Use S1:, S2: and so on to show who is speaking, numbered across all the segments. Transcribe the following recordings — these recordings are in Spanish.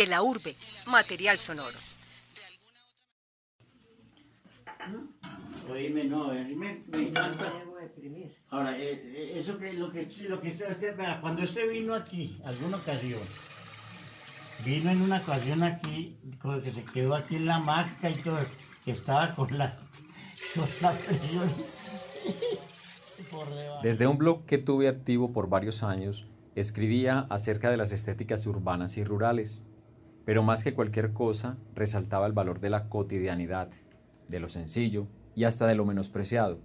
S1: De la urbe, material sonoro.
S2: Oíme, no, me, me encanta. Ahora, eh, eh, eso que lo que lo que usted, cuando usted vino aquí, alguna ocasión, vino en una ocasión aquí, con que se quedó aquí en la marca y todo, que estaba con la con la presión.
S3: Desde un blog que tuve activo por varios años, escribía acerca de las estéticas urbanas y rurales, pero más que cualquier cosa, resaltaba el valor de la cotidianidad, de lo sencillo y hasta de lo menospreciado.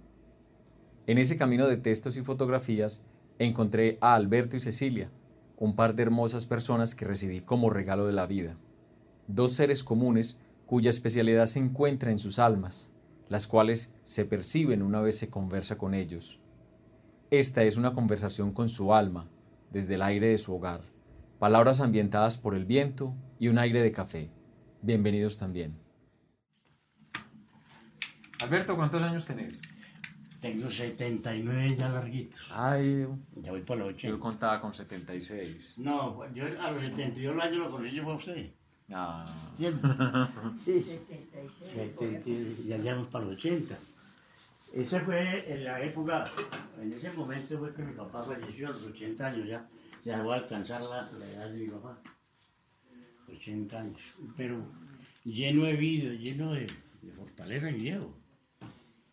S3: En ese camino de textos y fotografías encontré a Alberto y Cecilia, un par de hermosas personas que recibí como regalo de la vida. Dos seres comunes cuya especialidad se encuentra en sus almas, las cuales se perciben una vez se conversa con ellos. Esta es una conversación con su alma, desde el aire de su hogar, palabras ambientadas por el viento y un aire de café. Bienvenidos también. Alberto, ¿cuántos años tenés?
S2: Tengo 79 ya larguitos.
S3: Ay,
S2: Ya voy por los 80.
S3: yo contaba con 76.
S2: No, yo a los 72 años lo conocí, fue usted.
S3: Ah,
S2: Siempre. 70, ya llegamos para los 80. Esa fue en la época, en ese momento fue que mi papá falleció a los 80 años ya. Ya voy a alcanzar la, la edad de mi papá. 80 años. Pero lleno de vida, lleno de, de fortaleza y viejo.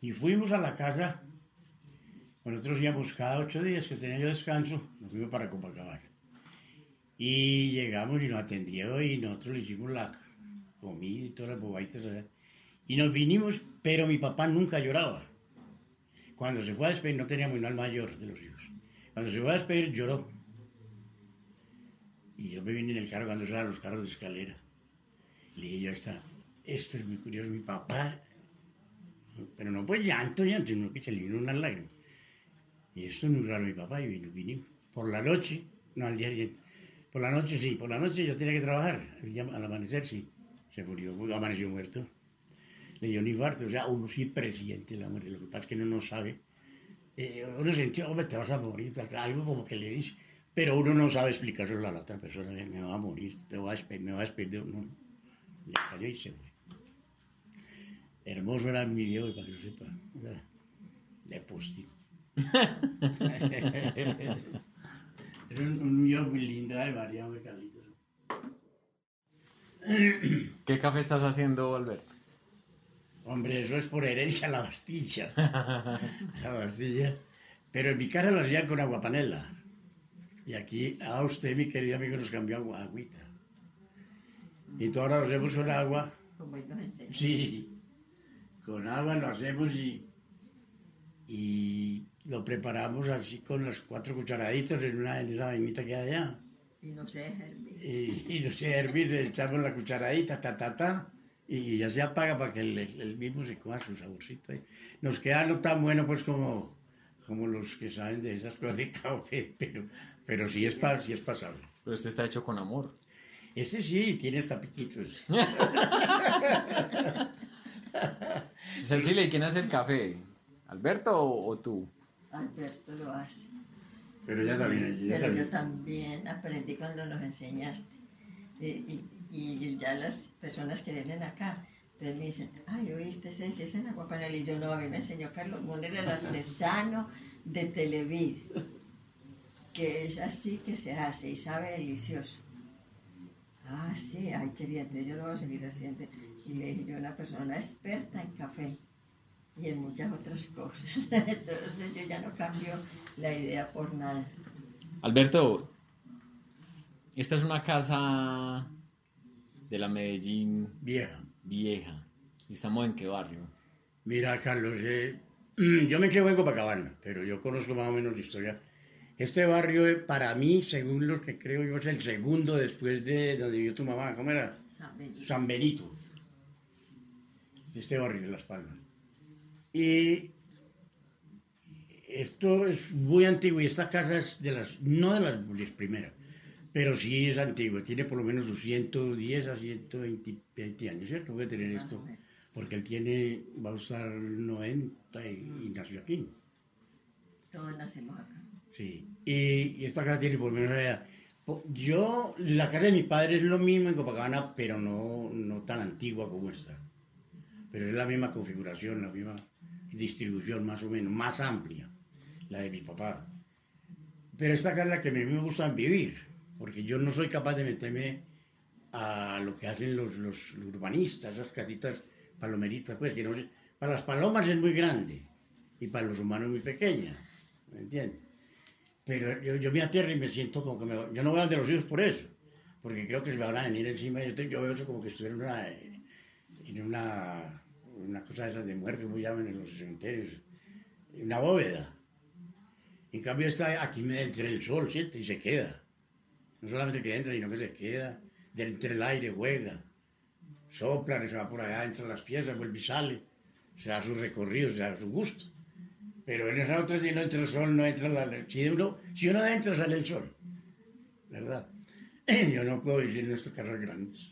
S2: Y fuimos a la casa, nosotros íbamos cada ocho días que tenía yo descanso, nos fuimos para Copacabana. Y llegamos y nos atendió y nosotros le hicimos la comida y todas las bobaditas. allá. Y nos vinimos, pero mi papá nunca lloraba. Cuando se fue a despedir, no teníamos un al mayor de los hijos. Cuando se fue a despedir, lloró. Y yo me vine en el carro cuando eran los carros de escalera. Le dije yo, esta, esto es muy curioso, mi papá. Pero no pues llanto, llanto, sino que se le vino unas lágrimas. Y esto es muy raro, mi papá, y vino, vinimos. Por la noche, no al día siguiente. Por la noche sí, por la noche yo tenía que trabajar. Día- al amanecer sí. Se murió, amaneció muerto. Le dio un infarto, o sea, uno sí presiente la muerte. Lo que pasa es que uno no sabe. Eh, uno sintió, hombre, te vas a morir, algo como que le dice. Pero uno no sabe explicárselo a la otra persona, que me va a morir, te voy a despedir, me va a despedir. No, le cayó y se fue. Hermoso era mi viejo, para que lo sepa. Era De postín. Era un, un viejo muy lindo, de María, muy Carlitos.
S3: ¿Qué café estás haciendo, Alberto?
S2: Hombre, eso es por herencia la Bastilla. la Bastilla. Pero en mi casa lo hacían con aguapanela. Y aquí a usted, mi querido amigo, nos cambió agua, agüita. Y todo ahora lo hacemos con agua. Sí, con agua lo hacemos y, y lo preparamos así con los cuatro cucharaditos en, una, en esa vainita que hay allá.
S4: Y no sé hervir.
S2: Y, y no sé, hervir, le echamos la cucharadita, ta, ta, ta, y ya se apaga para que el, el mismo se coja su saborcito. ahí. Nos queda no tan bueno pues como, como los que saben de esas cosas de café, pero, pero sí es, sí es pasable.
S3: Pero este está hecho con amor.
S2: Este sí tiene hasta piquitos.
S3: Cecilia, ¿y quién hace el café? ¿Alberto o, o tú?
S4: Alberto lo hace.
S2: Pero ya también, ella
S4: Pero yo
S2: también.
S4: aprendí cuando nos enseñaste. Y, y- y ya las personas que vienen acá, entonces me dicen, ay, ¿oíste ese? ese es en agua panela. Y yo no, a mí me enseñó Carlos Moner, el artesano de Televid, que es así que se hace y sabe delicioso. Ah, sí, ay, bien, entonces yo lo voy a seguir haciendo. Y le dije, yo una persona experta en café y en muchas otras cosas. Entonces yo ya no cambio la idea por nada.
S3: Alberto, esta es una casa de la Medellín
S2: Vieja.
S3: vieja. ¿Y estamos en qué barrio?
S2: Mira, Carlos, eh, yo me creo en Copacabana, pero yo conozco más o menos la historia. Este barrio, eh, para mí, según lo que creo yo, es el segundo después de donde vivió tu mamá. ¿Cómo era?
S4: San Benito.
S2: San Benito. Este barrio de Las Palmas. Y esto es muy antiguo y esta casa es de las, no de las, primeras, pero sí es antiguo. Tiene por lo menos sus 110 a 120 20 años, ¿cierto? Puede tener
S4: Más
S2: esto. Porque él tiene, va a usar 90 y, y nació aquí.
S4: Todos nacimos acá.
S2: Sí. Y, y esta casa tiene por la edad. Yo, la casa de mi padre es lo mismo en Copacabana, pero no, no tan antigua como esta. Pero es la misma configuración, la misma distribución más o menos, más amplia, la de mi papá. Pero esta casa es la que a mí me gusta vivir, porque yo no soy capaz de meterme a lo que hacen los, los urbanistas, esas casitas palomeritas, pues que no sé. Para las palomas es muy grande y para los humanos muy pequeña, ¿me entiendes? Pero yo, yo me aterro y me siento como que me, yo no voy a de los hijos por eso, porque creo que se me van a venir encima. Yo, yo veo eso como que estuviera en una, en una, una cosa de esas de muerte, como llaman en los cementerios, una bóveda. En cambio, está aquí me entra el sol, ¿siente? Y se queda. No solamente que entra, sino que se queda. De entre el aire, juega. Sopla, se va por allá, entra las piezas, vuelve y sale. Se da su recorrido, se da su gusto. Pero en esa otra, si no entra el sol, no entra la... Si uno, si uno entra, sale el sol. ¿Verdad? Yo no puedo vivir en estas casas grandes.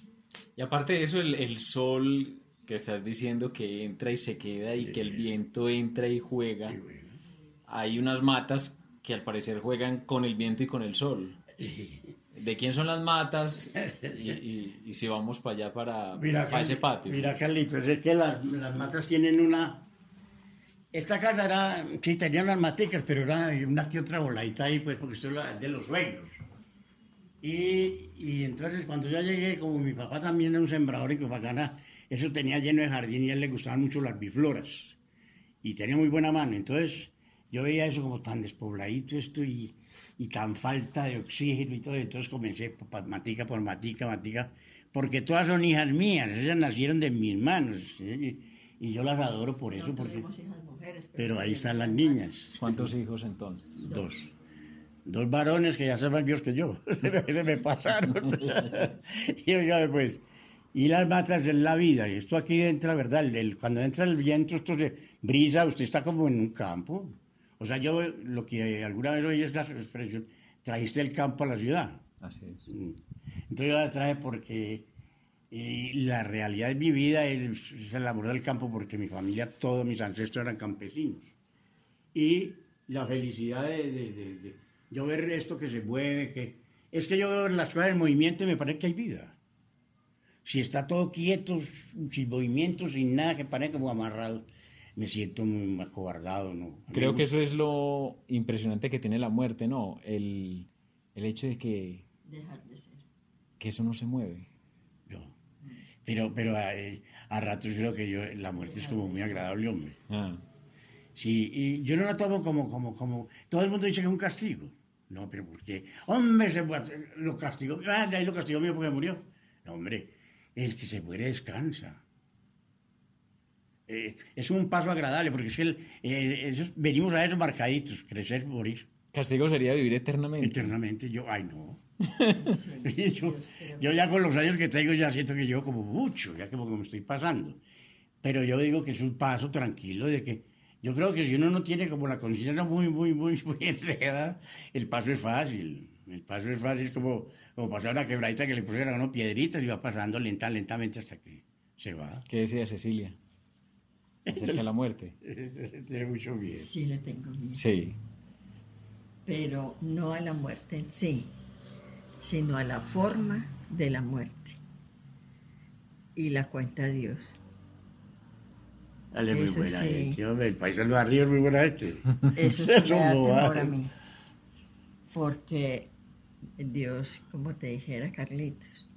S3: Y aparte de eso, el, el sol que estás diciendo que entra y se queda y que el viento entra y juega,
S2: Y
S3: hay unas matas que al parecer juegan con el viento y con el sol.
S2: sí.
S3: ¿De quién son las matas? Y, y- y si vamos para allá, para,
S2: Mira,
S3: para ese patio.
S2: Mira, Carlitos, es que las, las matas tienen una... Esta casa era, sí, tenía unas maticas, pero era una que otra voladita ahí, pues, porque esto es la- de los suegros. Y, y entonces, cuando yo llegué, como mi papá también era un sembrador en Copacabana, eso tenía lleno de jardín y a él le gustaban mucho las bifloras. Y tenía muy buena mano. Entonces, yo veía eso como tan despobladito esto y, y tan falta de oxígeno y todo. Entonces comencé por matica por matica, matica, porque todas son hijas mías, ellas nacieron de mis manos. ¿sí? Y, yo las adoro por eso,
S4: No
S2: porque...
S4: hijas mujeres,
S2: Pero ahí están las niñas,
S3: ¿Cuántos hijos entonces?
S2: dos. Dos varones que ya son más viejos que yo, se me pasaron. y oiga, pues, y las matas en la vida, y esto aquí entra, ¿verdad? El- el- cuando entra el viento, esto se brisa, usted está como en un campo. O sea, yo lo que alguna vez oí es la expresión, trajiste el campo a la ciudad.
S3: Así es.
S2: Entonces yo la traje porque eh, la realidad de mi vida es, es el amor del campo porque mi familia, todos mis ancestros eran campesinos. Y la felicidad de, de- de- de yo ver esto que se mueve, que es que yo veo las cosas en movimiento y me parece que hay vida. Si está todo quieto, sin movimiento, sin nada, que parece como amarrado, me siento muy acobardado. ¿no?
S3: Creo que eso es lo impresionante que tiene la muerte, ¿no? El, el hecho de que,
S4: Dejar de ser.
S3: que eso no se mueve.
S2: Pero, pero a, a ratos creo que yo, la muerte es como muy agradable, hombre.
S3: Ah,
S2: Sí, y yo no lo tomo como, como, como, todo el mundo dice que es un castigo. No, pero ¿por qué? Hombre, se lo castigó, ah, de ahí lo castigó mío porque murió. No, hombre, el que se muere descansa. Eh, es un paso agradable, porque es que el- eh, esos- venimos a esos marcaditos, crecer, morir,
S3: Castigo sería vivir eternamente.
S2: eternamente. Yo, ay, no.
S4: Sí,
S2: yo, ya con los años que tengo ya siento que yo como mucho, ya como que me estoy pasando. Pero yo digo que es un paso tranquilo de que yo creo que si uno no tiene como la conciencia muy, muy, muy, muy enredada, el paso es fácil. El paso es fácil, es como, como pasar una quebradita que le pusieron a uno piedritas y va pasando lenta, lentamente hasta que se va.
S3: ¿Qué decía Cecilia? Acerca de la muerte.
S2: Tiene mucho miedo.
S4: Sí, le tengo miedo.
S3: Sí.
S4: Pero no a la muerte en sí, sino a la forma de la muerte. Y la cuenta Dios.
S2: Dale, muy
S4: Eso
S2: buena
S4: sí.
S2: gente, hombre, el paisano de arriba es muy buena gente.
S4: Eso sí
S2: Eso
S4: me da temor a mí. Porque Dios, como te dijera Carlitos,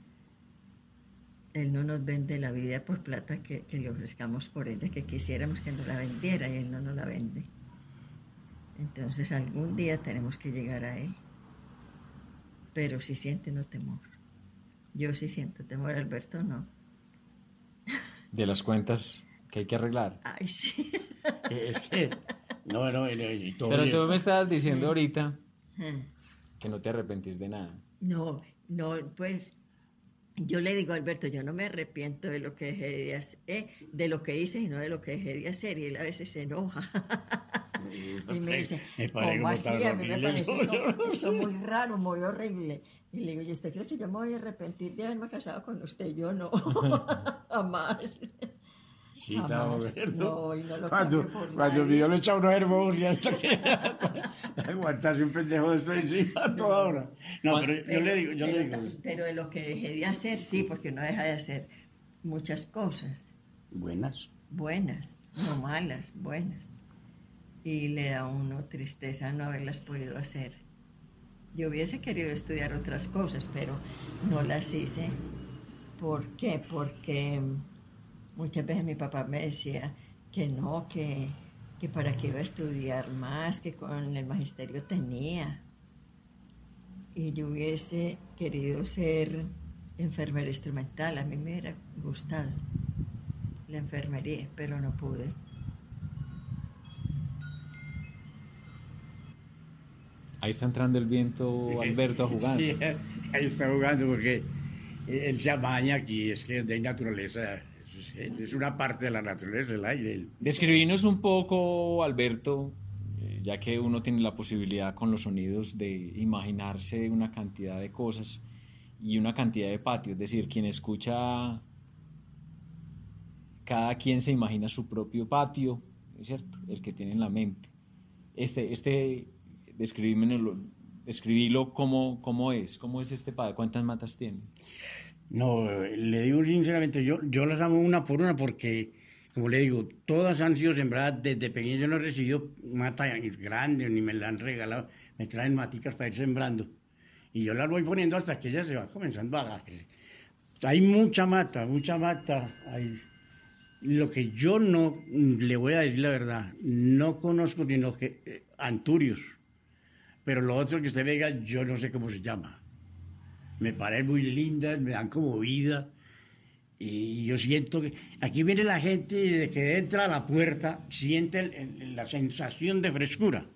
S4: Él no nos vende la vida por plata que, que le ofrezcamos por ella, que quisiéramos que nos la vendiera y Él no nos la vende. Entonces algún día tenemos que llegar a Él. Pero si siente no temor. Yo sí siento temor, Alberto no.
S3: De las cuentas que hay que arreglar.
S4: Ay, sí.
S2: Es que, no, no, y- y todo
S3: Pero
S2: bien.
S3: tú me estabas diciendo ahorita
S4: Ah.
S3: que no te arrepentís de nada.
S4: No, no, pues yo le digo a Alberto, yo no me arrepiento de lo que dejé de hacer, eh, de lo que hice, sino de lo que dejé de hacer. Y él a veces se enoja. y me dice,
S2: Me parece
S4: ¿cómo
S2: como
S4: así? A mí me parece
S2: eso.
S4: muy raro, muy horrible. Y le digo, ¿y usted cree que yo me voy a arrepentir de haberme casado con usted? Yo no, jamás.
S2: Sí, Roberto.
S4: No, y no lo
S2: cuando cuando yo le echaba unos hermosos y hasta que aguantarse un pendejo de esto encima toda hora. No, pero yo le digo, yo le
S4: pero,
S2: digo,
S4: pero lo que dejé de hacer, sí, porque no deja de hacer muchas cosas
S2: buenas.
S4: buenas, no malas, buenas. Y le da a uno tristeza no haberlas podido hacer. Yo hubiese querido estudiar otras cosas, pero no las hice. ¿Por qué? Porque muchas veces mi papá me decía que no, que, que para qué iba a estudiar más, que con el magisterio tenía. Y yo hubiese querido ser enfermera instrumental, a mí me hubiera gustado la enfermería, pero no pude.
S3: Ahí está entrando el viento Alberto a jugar.
S2: Sí, ahí está jugando porque él se amaña aquí, es que de naturaleza, es- una parte de la naturaleza, el aire.
S3: Describinos un poco, Alberto, eh, ya que uno tiene la posibilidad con los sonidos de imaginarse una cantidad de cosas y una cantidad de patios. Es decir, quien escucha, cada quien se imagina su propio patio, ¿es cierto? El que tiene en la mente. Este, este, describímelo, describílo cómo, cómo es, cómo es este patio, cuántas matas tiene.
S2: No, le digo sinceramente, yo, yo las amo una por una porque, como le digo, todas han sido sembradas desde pequeño. Yo no he recibido mata grande ni me la han regalado. Me traen maticas para ir sembrando. Y yo las voy poniendo hasta que ella se va comenzando a... Hay mucha mata, mucha mata. Lo que yo no, le voy a decir la verdad, no conozco sino que eh, anturios. Pero lo otro que usted vea, yo no sé cómo se llama me parecen muy lindas, me dan como vida. Y yo siento que aquí viene la gente y de que entra a la puerta, siente la sensación de frescura.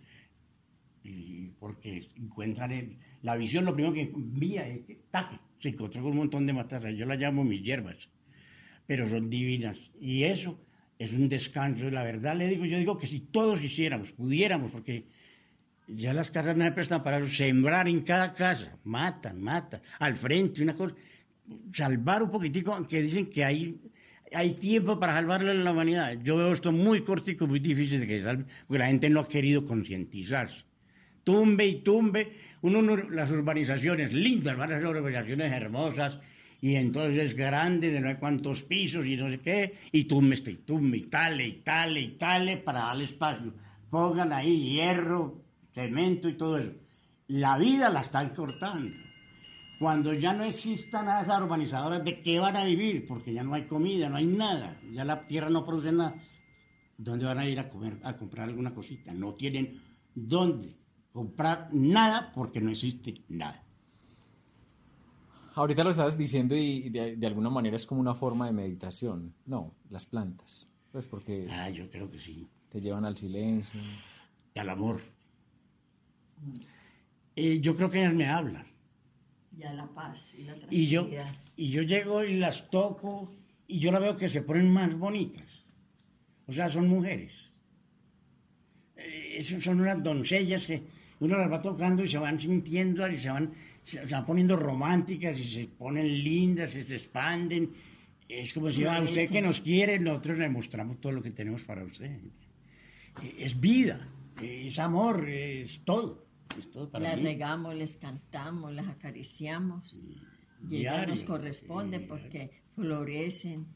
S2: Porque encuentran el- la visión, lo primero que envía es que. Se encontró con un montón de matarras, yo las llamo mis hierbas, pero son divinas. Y eso es un descanso. La verdad le digo, yo digo que si todos hiciéramos, pudiéramos, porque ya las casas no se prestan para eso. Sembrar en cada casa, matan, matan, al frente, una cosa. Salvar un poquitico, aunque dicen que hay, hay tiempo para salvarle a la humanidad. Yo veo esto muy cortico, muy difícil de que salve, porque la gente no ha querido concientizarse. Tumbe y tumbe, uno, no- las urbanizaciones lindas, van a ser urbanizaciones hermosas, y entonces grande, de no sé cuántos pisos y no sé qué, y tumbe este, y tumbe, y tale, y tale, y tale, para darle espacio. Pongan ahí hierro, cemento y todo eso. La vida la están cortando. Cuando ya no exista nada de esas urbanizadoras, ¿de qué van a vivir? Porque ya no hay comida, no hay nada. Ya la tierra no produce nada. ¿Dónde van a ir a comer, a comprar alguna cosita? No tienen dónde comprar nada porque no existe nada.
S3: Ahorita lo estabas diciendo y de, de alguna manera es como una forma de meditación. No, las plantas. Pues porque
S2: Ah, yo creo que sí.
S3: te llevan al silencio.
S2: Y al amor. Eh, yo creo que ellas me hablan.
S4: Y a la paz y la
S2: Y yo,
S4: tranquilidad.
S2: y yo llego y las toco y yo la veo que se ponen más bonitas. O sea, son mujeres. Eh, son unas doncellas que uno las va tocando y se van sintiendo y se van, se, se van poniendo románticas y se ponen lindas y se expanden. Es como si, a usted que nos quiere, nosotros le mostramos todo lo que tenemos para usted. Eh, Es vida, es amor, es todo. Es todo para
S4: las
S2: mí.
S4: regamos, les cantamos, las acariciamos. Y
S2: Diario,
S4: nos corresponde
S2: sí,
S4: porque florecen,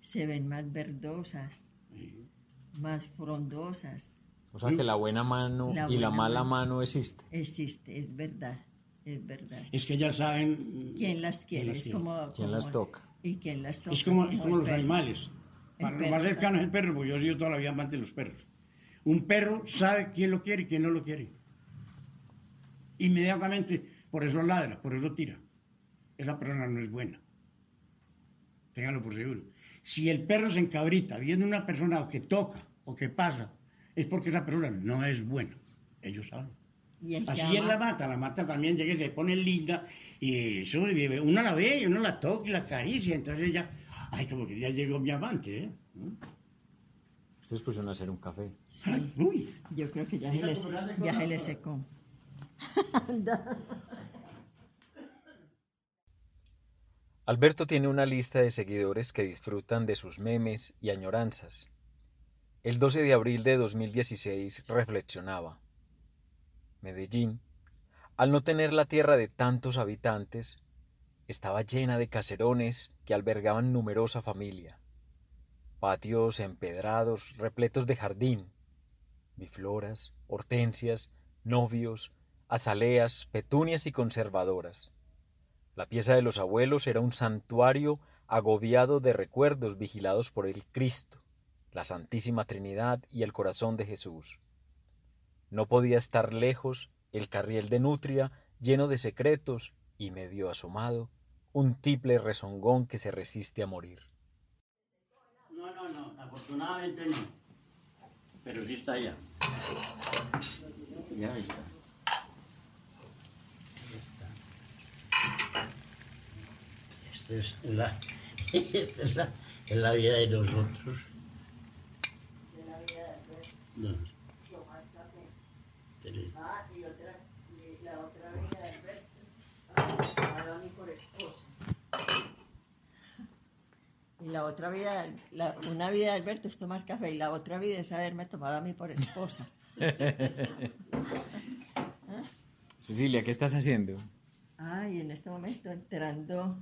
S4: se ven más verdosas,
S2: Sí.
S4: más frondosas.
S3: O sea que la buena mano
S4: La
S3: y la
S4: buena
S3: mala
S4: mano.
S3: mano existe.
S4: Existe, es verdad, es verdad.
S2: Es que ya saben.
S4: ¿Quién las quiere?
S2: las
S4: es
S2: quiere.
S4: como,
S3: ¿Quién
S4: como-
S3: las toca?
S4: ¿Y quién las toca?
S2: Es como, como
S4: el
S2: los
S4: perro.
S2: animales.
S4: El
S2: Para lo
S4: perro
S2: más cercano
S4: sabe.
S2: es el perro, porque yo he sido toda la vida amante de los perros. Un perro sabe quién lo quiere y quién no lo quiere. Inmediatamente, por eso ladra, por eso tira. Esa persona no es buena. Ténganlo por seguro. Si el perro se encabrita viendo una persona que toca o que pasa, es porque esa persona no es buena. Ellos saben.
S4: Y el que
S2: Así es la mata, la mata también llega y se pone linda y eso, y uno la ve y uno la toca y la acaricia, entonces ya, ay, como que ya llegó mi amante, ¿eh?
S3: Ustedes pusieron a hacer un café.
S2: Ay, uy,
S4: Yo creo que ya se les, ya se les secó.
S5: Alberto tiene una lista de seguidores que disfrutan de sus memes y añoranzas. El 12 de abril de 2016 reflexionaba. Medellín, al no tener la tierra de tantos habitantes, estaba llena de caserones que albergaban numerosa familia, patios empedrados repletos de jardín, bifloras, hortensias, novios, azaleas, petunias y conservadoras. La pieza de los abuelos era un santuario agobiado de recuerdos vigilados por el Cristo, la Santísima Trinidad y el corazón de Jesús. No podía estar lejos el carriel de Nutria lleno de secretos y medio asomado, un tiple rezongón que se resiste a morir.
S2: No, no, no, afortunadamente no. Pero sí está allá. Ya está. Esta es la, esta es la, es la vida de nosotros. No.
S4: Y la otra vida, la- una vida de Alberto es tomar café y la otra vida es haberme tomado a mí por esposa.
S3: Cecilia, ¿qué estás haciendo?
S4: Ay, en este momento entrando,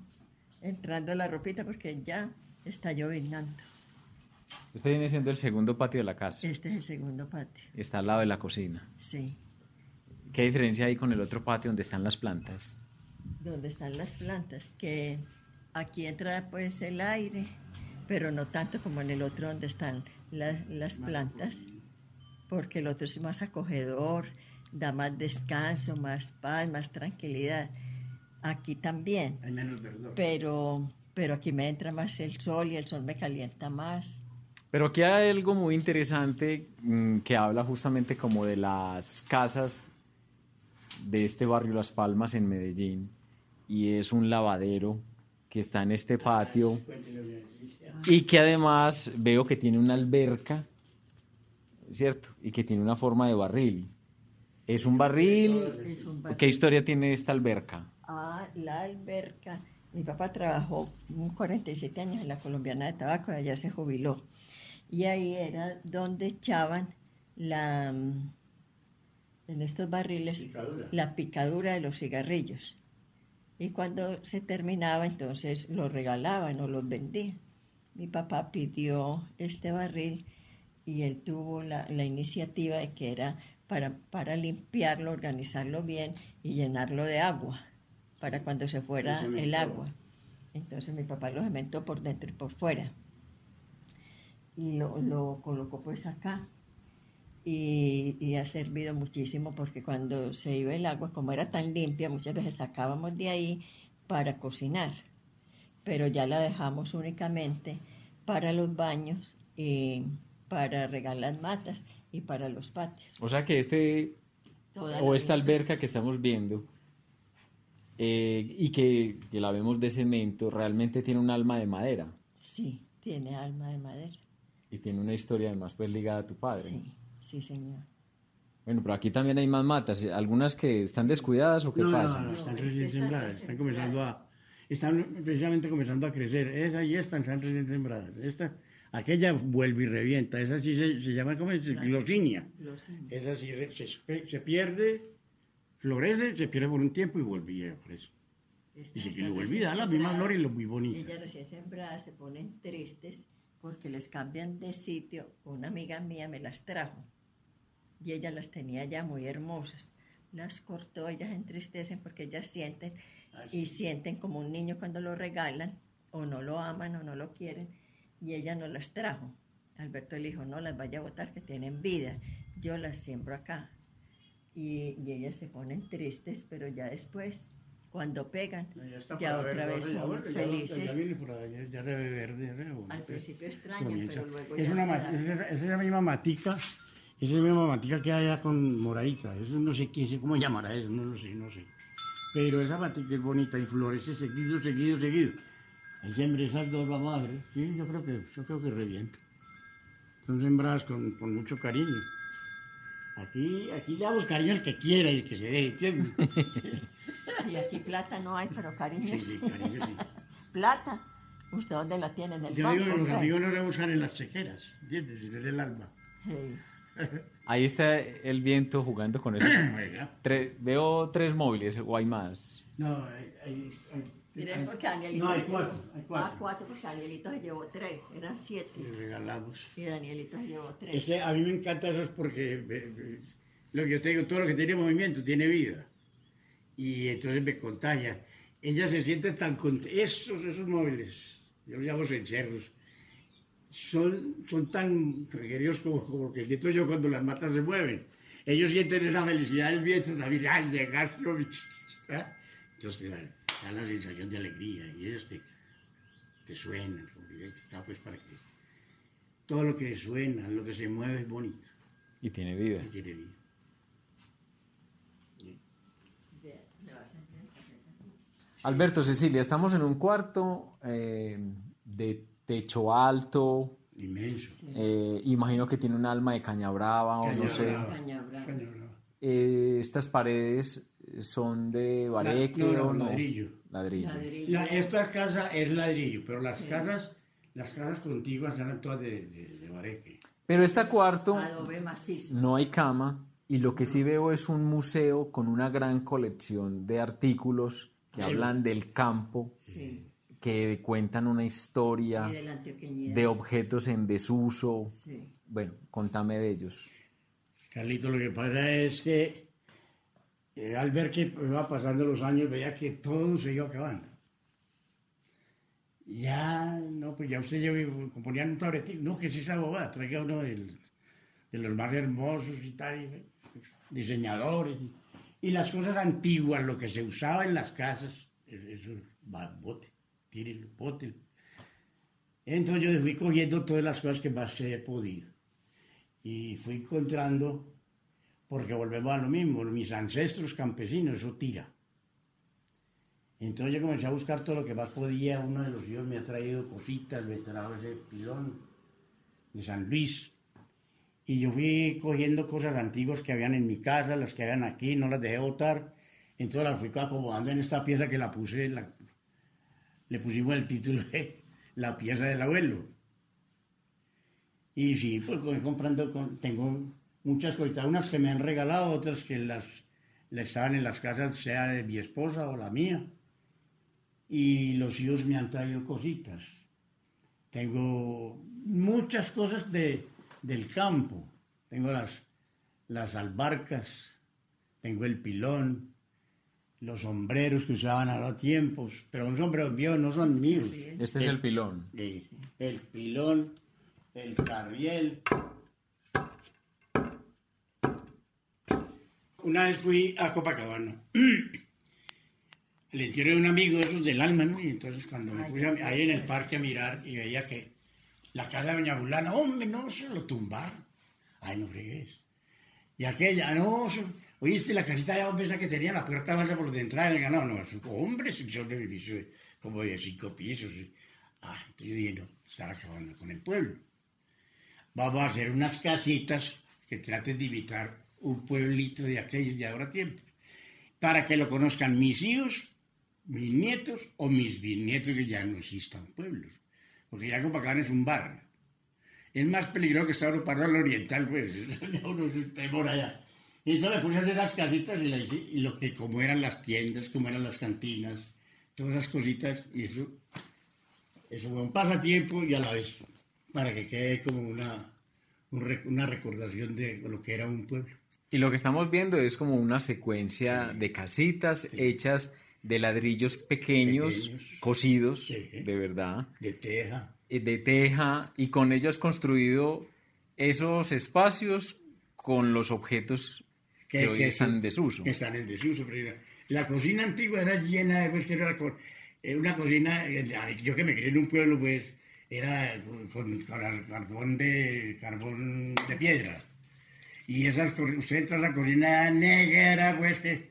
S4: entrando la ropita porque ya está llovinando.
S3: Este viene siendo el segundo patio de la casa.
S4: Este es el segundo patio.
S3: Está al lado de la cocina.
S4: Sí,
S3: ¿Qué diferencia hay con el otro patio donde están las plantas?
S4: donde están las plantas, que aquí entra pues el aire, pero no tanto como en el otro donde están la- las plantas, porque el otro es más acogedor, da más descanso, más paz, más tranquilidad. Aquí también,
S2: Hay menos verdor.
S4: pero, pero aquí me entra más el sol y el sol me calienta más.
S3: Pero aquí hay algo muy interesante mm, que habla justamente como de las casas de este barrio Las Palmas en Medellín y es un lavadero que está en este patio y que además veo que tiene una alberca, ¿cierto? Y que tiene una forma de barril. ¿Es un barril?
S4: Es un barril.
S3: ¿Qué historia tiene esta alberca?
S4: Ah, la alberca. Mi papá trabajó un 47 años en la Colombiana de Tabaco, allá se jubiló. Y ahí era donde echaban la, mm, en estos barriles
S2: Picadura.
S4: la picadura de los cigarrillos. Y cuando se terminaba, entonces los regalaban o los vendían. Mi papá pidió este barril y él tuvo la, la iniciativa de que era para, para limpiarlo, organizarlo bien y llenarlo de agua para cuando se fuera el agua. Entonces mi papá lo cementó por dentro y por fuera. Y lo, lo colocó pues acá. Y, y ha servido muchísimo porque cuando se iba el agua, como era tan limpia, muchas veces sacábamos de ahí para cocinar. Pero ya la dejamos únicamente para los baños y para regar las matas y para los patios.
S3: O sea que este
S4: Toda
S3: o esta
S4: vida.
S3: alberca que estamos viendo eh, y que, que la vemos de cemento realmente tiene un alma de madera
S4: Sí, tiene alma de madera.
S3: y tiene una historia además pues ligada a tu padre.
S4: Sí, sí, señor.
S3: Bueno, pero aquí también hay más matas, algunas que están descuidadas o qué
S2: No,
S3: pasa.
S2: no, no, están
S4: No,
S2: recién
S4: es están
S2: sembradas,
S4: recién
S2: están comenzando a, están precisamente comenzando a crecer. Esa y esta están recién sembradas. Esta, aquella vuelve y revienta. Esa sí se, se llama como glosinia.
S4: Los
S2: Esa sí se, se pierde, florece, se pierde por un tiempo y. Y se
S4: Estas
S2: vuelve y
S4: recién
S2: da la misma
S4: sembradas,
S2: flor y lo muy bonita.
S4: Ellas recién sembradas se ponen tristes porque les cambian de sitio. Una amiga mía me las trajo y ella las tenía ya muy hermosas. Las cortó, ellas entristecen porque ellas sienten y sienten como un niño cuando lo regalan o no lo aman o no lo quieren y ella no las trajo. Alberto le dijo, no las vaya a botar que tienen vida, yo las siembro acá. Y, y ellas se ponen tristes, pero ya después, cuando pegan, ya
S2: por
S4: otra vez
S2: ya
S4: son
S2: ya-
S4: felices.
S2: Ya, viene por allá, ya reve verde, ya reve bonito.
S4: Al principio extraña,
S2: Comienza.
S4: pero luego
S2: es
S4: ya
S2: una es esa, es esa misma matica, es la misma matica que hay allá con moradita. Eso no sé quién, cómo llamará eso, no lo sé, no sé. Pero esa matica es bonita y florece seguido, seguido, seguido. Ahí sembré esas dos, vamos a ver. Sí, yo creo que, yo creo que revienta. Son sembradas con, con mucho cariño. Aquí, aquí le damos cariño al que quiera y el que se deje, ¿entiendes?
S4: Y aquí plata no hay, pero cariño.
S2: Sí, sí, cariño, sí.
S4: plata, ¿usted dónde la tiene? En el
S2: Yo digo que los amigos no la usan en las chequeras, ¿entiendes? Sino en el alma.
S4: Sí.
S3: Ahí está el viento jugando con eso. Tre- veo tres móviles o hay más.
S2: No, hay, hay, hay-
S4: Mira,
S2: hay-
S4: es porque Danielito.
S2: No, hay cuatro,
S4: llevó-
S2: hay cuatro.
S4: Ah, cuatro, pues Danielito se llevó tres, eran siete.
S2: Le regalamos.
S4: Y Danielito se llevó tres.
S2: Es que a mí me encanta eso es porque eh, eh, lo que yo te digo, todo lo que tiene movimiento tiene vida. Y entonces me contagia. Ella se siente tan con esos, esos móviles, yo los llamo cencerros, son, son tan queridos como, como que siento yo cuando las matas se mueven. Ellos sienten esa felicidad del viento también, ay, llegaste, hombre", ¿ah? entonces da, la sensación de alegría y ellos te, te suenan, como que está pues para que todo lo que suena, lo que se mueve es bonito
S3: Y tiene vida.
S2: y tiene vida.
S3: Alberto, Cecilia, estamos en un cuarto eh, de techo alto.
S2: Inmenso.
S3: eh, imagino que tiene un alma de caña brava o
S2: Caña
S3: no sé.
S2: brava.
S4: Caña brava.
S3: Eh, estas paredes son de bareque
S2: no, no,
S3: o no?
S2: ladrillo.
S3: Ladrillo.
S4: Ladrillo.
S2: La- esta casa es ladrillo, pero las casas, las casas contiguas eran todas de, de, de bareque.
S3: Pero este cuarto
S4: Adobe macizo.
S3: no hay cama y lo que sí veo es un museo con una gran colección de artículos que
S2: Ay.
S3: hablan del campo,
S4: Sí.
S3: que cuentan una historia
S4: de la
S3: de objetos en desuso.
S4: Sí.
S3: Bueno, contame de ellos.
S2: Carlito, lo que pasa es que eh, al ver que iba pasando los años, veía que todo se iba acabando. Ya, no, pues ya usted ya componían un tabletín. No, que es esa bobada, traiga uno del- de los más hermosos y tal, y, pues, diseñadores. Y, las cosas antiguas, lo que se usaba en las casas, eso, va, bote, tírelo, bótelo. Entonces yo fui cogiendo todas las cosas que más he podido y fui encontrando, porque volvemos a lo mismo, mis ancestros campesinos, eso tira. Entonces yo comencé a buscar todo lo que más podía, uno de los hijos me ha traído cositas, me trajo ese pilón de San Luis, y yo fui cogiendo cosas antiguas que habían en mi casa, las que habían aquí, no las dejé botar, entonces las fui acomodando en esta pieza que la puse, le pusimos el título de La pieza del abuelo. Y sí, pues comprando, tengo muchas cositas, unas que me han regalado, otras que las, las estaban en las casas, sea de mi esposa o la mía. Y los hijos me han traído cositas. Tengo muchas cosas de, del campo. Tengo las, las albarcas, tengo el pilón, los sombreros que usaban a los tiempos, pero son sombreros míos, no son míos.
S3: Este es el pilón.
S2: Eh, el pilón, el carriel. Una vez fui a Copacabana. Le entierro de un amigo esos del alma, ¿no? Y entonces cuando me a- ahí en el parque a mirar y veía que la casa de Doña Fulana, hombre, no, se lo tumbaron. Ay, no fregues. Y aquella, no, eso- oíste la casita de hombre esa que tenía la puerta falsa por donde entraba en el ganado. No, eso, hombre, si son de edificio de- como de cinco pisos. Ah, entonces yo dije, no, están acabando con el pueblo. Vamos a hacer unas casitas que traten de imitar un pueblito de aquellos de ahora tiempo. Para que lo conozcan mis hijos, mis nietos o mis bisnietos que ya no existan pueblos. Porque ya Copacabana es un barrio. Es más peligroso que estar para el oriental, pues. Uno se por allá. Y entonces le puse a hacer las casitas y, la hice- y lo que, como eran las tiendas, como eran las cantinas, todas esas cositas, y eso, eso fue un pasatiempo y a la vez para que quede como una, una recordación de lo que era un pueblo.
S3: Y lo que estamos viendo es como una secuencia de casitas hechas de ladrillos pequeños,
S2: Pequeños.
S3: cosidos,
S2: Sí.
S3: de verdad,
S2: De teja.
S3: eh, de teja, y con ello has construido esos espacios con los objetos que, hoy están en desuso.
S2: Que están en desuso. pero la cocina antigua era llena de, pues, que era, era una cocina, eh, yo que me crié en un pueblo, pues, era con, con car- carbón de, carbón de piedra. Y esas, usted entra a la cocina negra, pues, que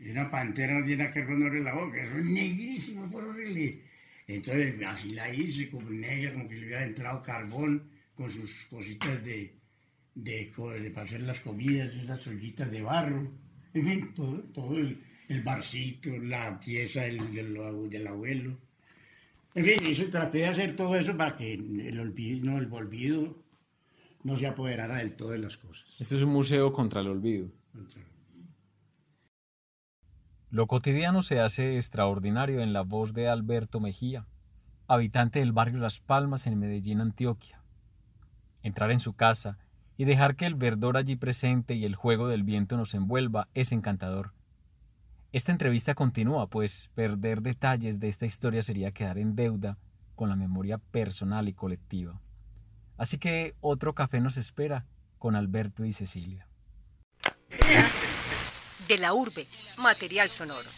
S2: y una pantera no tiene que ponerle la boca, eso es negrísimo, por horrible. Entonces, así la hice, como negra, como que le hubiera entrado carbón con sus cositas de, de, de para hacer las comidas, esas ollitas de barro, en fin, todo, todo el, el barcito, la pieza del, del, del abuelo. En fin, hice- traté de hacer todo eso para que el olvido, no, el olvido no se apoderara del todo de las cosas.
S6: Esto es un museo contra el olvido.
S3: Lo cotidiano se hace extraordinario en la voz de Alberto Mejía, habitante del barrio Las Palmas en Medellín, Antioquia. Entrar en su casa y dejar que el verdor allí presente y el juego del viento nos envuelva es encantador. Esta entrevista continúa, pues perder detalles de esta historia sería quedar en deuda con la memoria personal y colectiva. Así que otro café nos espera con Alberto y Cecilia.
S1: De la urbe, material sonoro.